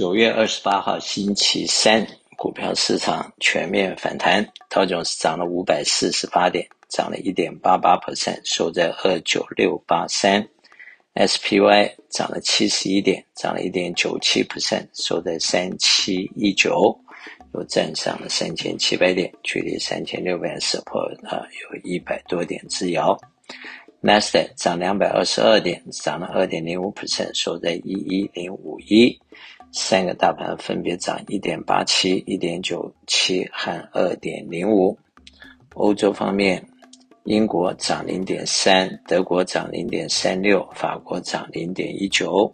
九月二十八号星期三，股票市场全面反弹，道琼斯涨了五百四十八点，涨了一点八八 percent，收在二九六八三；SPY 涨了七十一点，涨了一点九七 percent，收在三七一九，又站上了三千七百点，距离三千六百 support 啊有一百多点之遥。纳斯达克涨两百二十二点，涨了二点零五 percent，收在一一零五一。三个大盘分别涨一点八七、一点九七和二点零五。欧洲方面，英国涨零点三，德国涨零点三六，法国涨零点一九。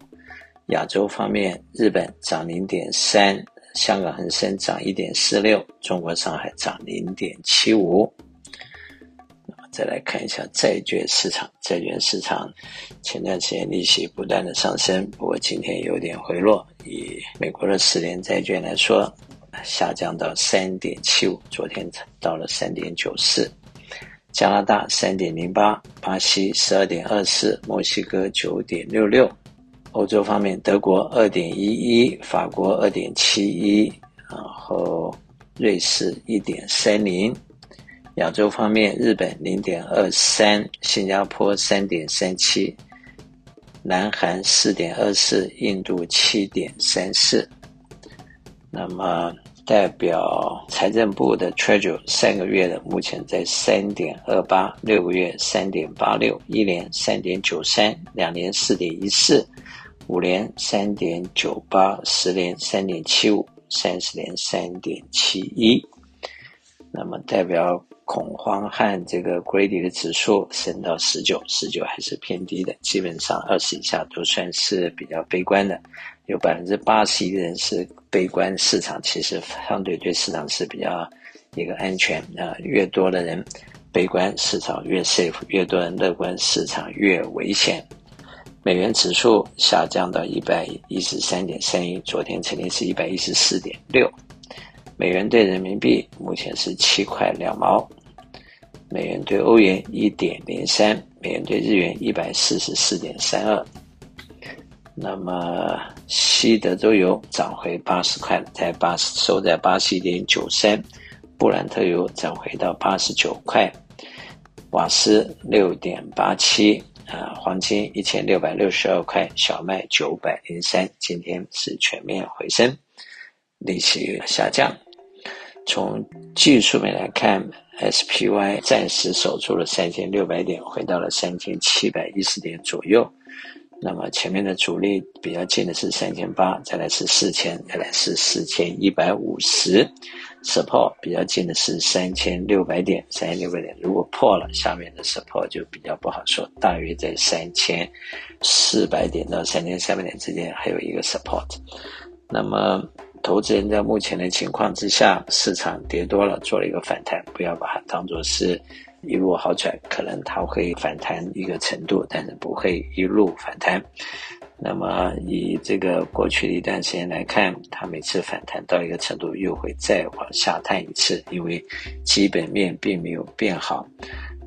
亚洲方面，日本涨零点三，香港恒生涨一点四六，中国上海涨零点七五。再来看一下债券市场，债券市场前段时间利息不断的上升，不过今天有点回落。以美国的十年债券来说，下降到三点七五，昨天到了三点九四。加拿大三点零八，巴西十二点二四，墨西哥九点六六。欧洲方面，德国二点一一，法国二点七一，然后瑞士一点三零。亚洲方面，日本零点二三，新加坡三点三七，南韩四点二四，印度七点三四。那么，代表财政部的 Treasury 三个月的目前在三点二八，六个月三点八六，一年三点九三，两年四点一四，五年三点九八，十年三点七五，三十年三点七一。那么代表。恐慌和这个 Grady 的指数升到十九，十九还是偏低的，基本上二十以下都算是比较悲观的。有百分之八十一的人是悲观，市场其实相对对市场是比较一个安全啊。越多的人悲观，市场越 safe；越多人乐观，市场越危险。美元指数下降到一百一十三点三一，昨天曾经是一百一十四点六。美元兑人民币目前是七块两毛，美元兑欧元一点零三，美元兑日元一百四十四点三二。那么西德州油涨回八十块，在八十收在八十一点九三，布兰特油涨回到八十九块，瓦斯六点八七，啊，黄金一千六百六十二块，小麦九百零三，今天是全面回升，利息下降。从技术面来看，SPY 暂时守住了三千六百点，回到了三千七百一十点左右。那么前面的阻力比较近的是三千八，再来是四千，再来是四千一百五十。Support 比较近的是三千六百点，三千六百点如果破了，下面的 Support 就比较不好说，大约在三千四百点到三千三百点之间还有一个 Support。那么。投资人在目前的情况之下，市场跌多了，做了一个反弹，不要把它当做是一路好转，可能它会反弹一个程度，但是不会一路反弹。那么以这个过去的一段时间来看，它每次反弹到一个程度，又会再往下探一次，因为基本面并没有变好。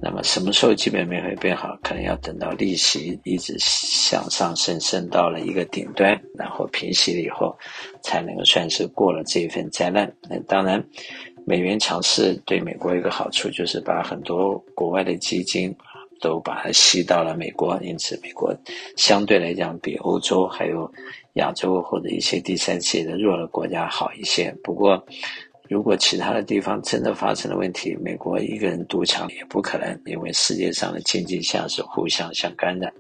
那么什么时候基本面会变好？可能要等到利息一直向上升，升到了一个顶端，然后平息了以后，才能够算是过了这一份灾难。那当然，美元强势对美国一个好处就是把很多国外的基金都把它吸到了美国，因此美国相对来讲比欧洲还有亚洲或者一些第三世界的弱的国家好一些。不过，如果其他的地方真的发生了问题，美国一个人独强也不可能，因为世界上的经济像是互相相干的，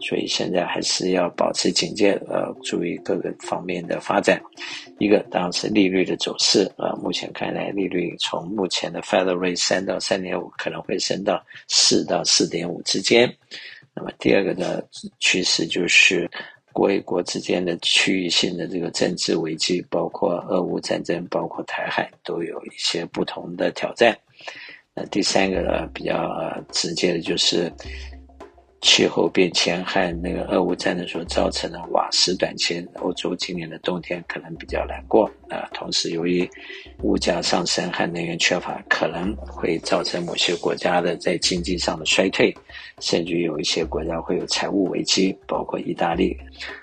所以现在还是要保持警戒，呃，注意各个方面的发展。一个当然是利率的走势，呃，目前看来利率从目前的 Federal Rate 三到三点五可能会升到四到四点五之间。那么第二个的趋势就是。国与国之间的区域性的这个政治危机，包括俄乌战争，包括台海，都有一些不同的挑战。那第三个呢，比较直接的就是。气候变迁和那个俄乌战争所造成的瓦斯短缺，欧洲今年的冬天可能比较难过啊。同时，由于物价上升和能源缺乏，可能会造成某些国家的在经济上的衰退，甚至有一些国家会有财务危机，包括意大利，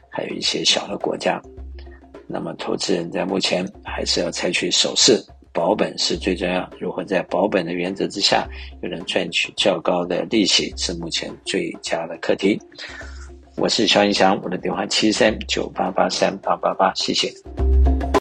还有一些小的国家。那么，投资人在目前还是要采取守势，保本是最重要。如何在保本的原则之下，又能赚取较高的利息，是目前最佳的课题。我是肖云祥，我的电话七三九八八三八八八，谢谢。